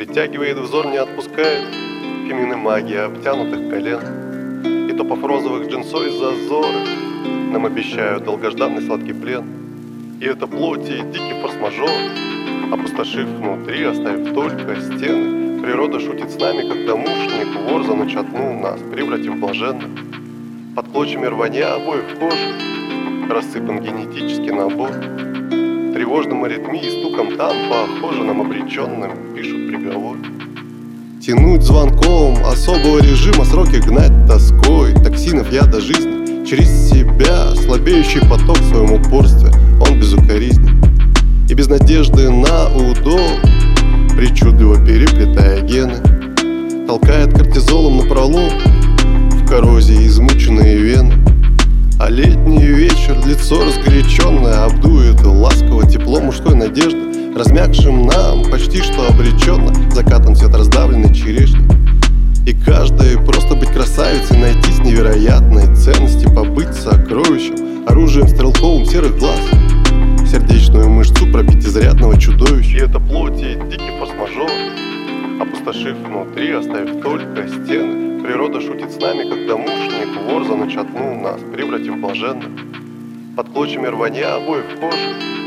Притягивает взор, не отпускает. Фемины магии обтянутых колен И то по розовых джинсой зазоры Нам обещают долгожданный сладкий плен. И это плоти и дикий форс-мажор Опустошив внутри, оставив только стены. Природа шутит с нами, как домушник Вор за ночь отнул нас, превратив в блаженных. Под клочьями рванья обоих кожи Рассыпан генетический набор Аритмией и стуком там Похоже нам обреченным пишут приговор. Тянуть звонком особого режима Сроки гнать тоской. Токсинов яда жизни Через себя слабеющий поток в своем упорстве Он безукоризнен. И без надежды на удол Причудливо переплетая гены Толкает кортизолом на пролом В коррозии измученные вены надежды Размягшим нам почти что обреченно Закатан цвет раздавленной черешни. И каждой просто быть красавицей Найтись невероятной ценности Побыть сокровищем, оружием стрелковым серых глаз Сердечную мышцу пробить изрядного чудовища. И это плоти дикий форс-мажор Опустошив внутри, оставив только стены. Природа шутит с нами, как домушник Вор за нас, превратив в блаженных. Под клочьями рванья обоих кожи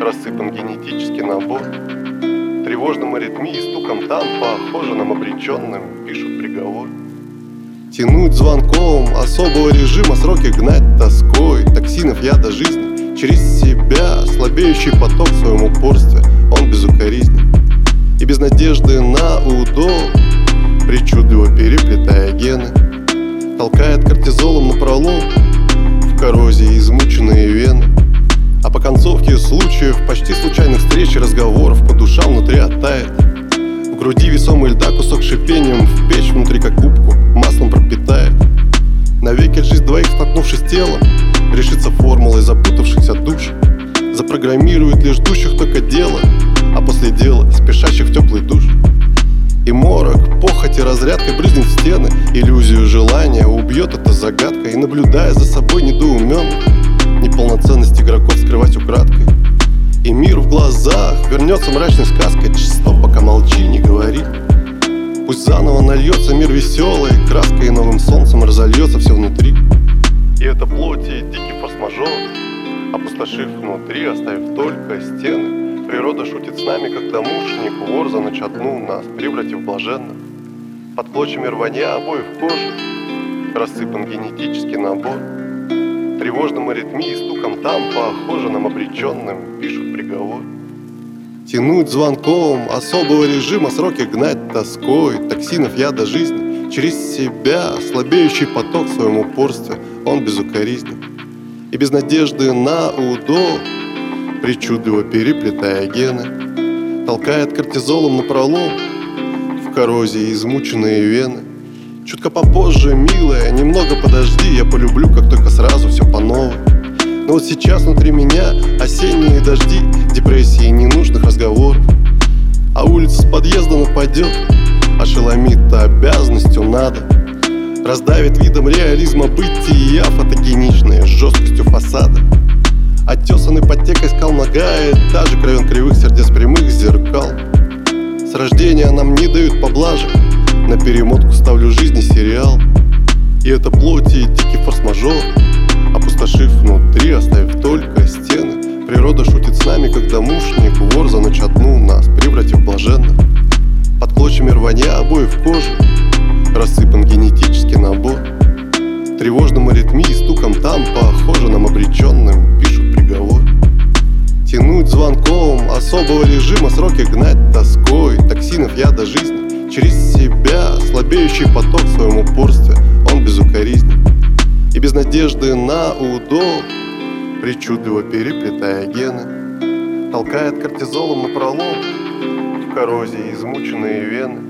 Рассыпан генетический набор Тревожным аритмией и стуком там Похоже нам обреченным пишут приговор. Тянуть звонком особого режима Сроки гнать тоской. Токсинов яда жизни Через себя слабеющий поток в своем упорстве. Он безукоризнен И без надежды на удол. Причудливо переплетая гены Толкает кортизолом на пролом. В коррозии измученные вены. по случаев Почти случайных встреч и разговоров По душам внутри оттает. В груди весомый льда кусок шипением В печь внутри как губку Маслом пропитает. Навеки жизнь двоих, столкнувшись телом Решится формулой запутавшихся душ. Запрограммирует лишь ждущих только дело А после дела спешащих в теплый душ. И морок, похоти разрядкой брызнет в стены. Иллюзию желания убьет эта загадка И наблюдая за собой недоуменно. Неполноценность игроков скрывать украдкой И мир в глазах. Вернется мрачной сказкой Чисто пока молчи, не говори. Пусть заново нальется мир веселый Краской и новым солнцем разольется все внутри. И это плоти дикий форс-мажор Опустошив внутри, оставив только стены. Природа шутит с нами, как домушник Вор за ночь отнул нас, превратив в блаженных. Под клочьями рванья обоих кожи Рассыпан генетический набор Тревожным аритмией и стуком там Похоже нам обреченным пишут приговор. Тянуть звонком особого режима Сроки гнать тоской Токсинов яда жизни Через себя слабеющий поток в своем упорстве Он безукоризнен. И без надежды на удол Причудливо переплетая гены Толкает кортизолом на пролом В коррозии измученные вены Чутко попозже, милая, немного подожди Я полюблю, как только сразу все по новой. Но вот сейчас внутри меня осенние дожди Депрессии ненужных разговоров. А улица с подъезда нападет Ошеломит обязанностью надо. Раздавит видом реализма бытия Фотогеничной жесткостью фасада. Оттесанный подтекой скал нога Этажи кровен кривых сердец прямых зеркал. С рождения нам не дают поблажек На перемотку ставлю жизни сериал. И это плоти и дикий форс-мажор. Опустошив внутри, оставив только стены. Природа шутит с нами, как домушник Вор за ночь отнул нас, превратив в блаженных. Под клочьями рванья обоев кожи Рассыпан генетический набор. Тревожным аритмией стуком там Похоже нам обреченным пишут приговор. Тянуть звонком особого режима Сроки гнать тоской. Токсинов яда жизни Через себя слабеющий поток в своем упорстве. Он безукоризнен И без надежды на удол. Причудливо переплетая гены Толкает кортизолом на пролом В коррозии измученные вены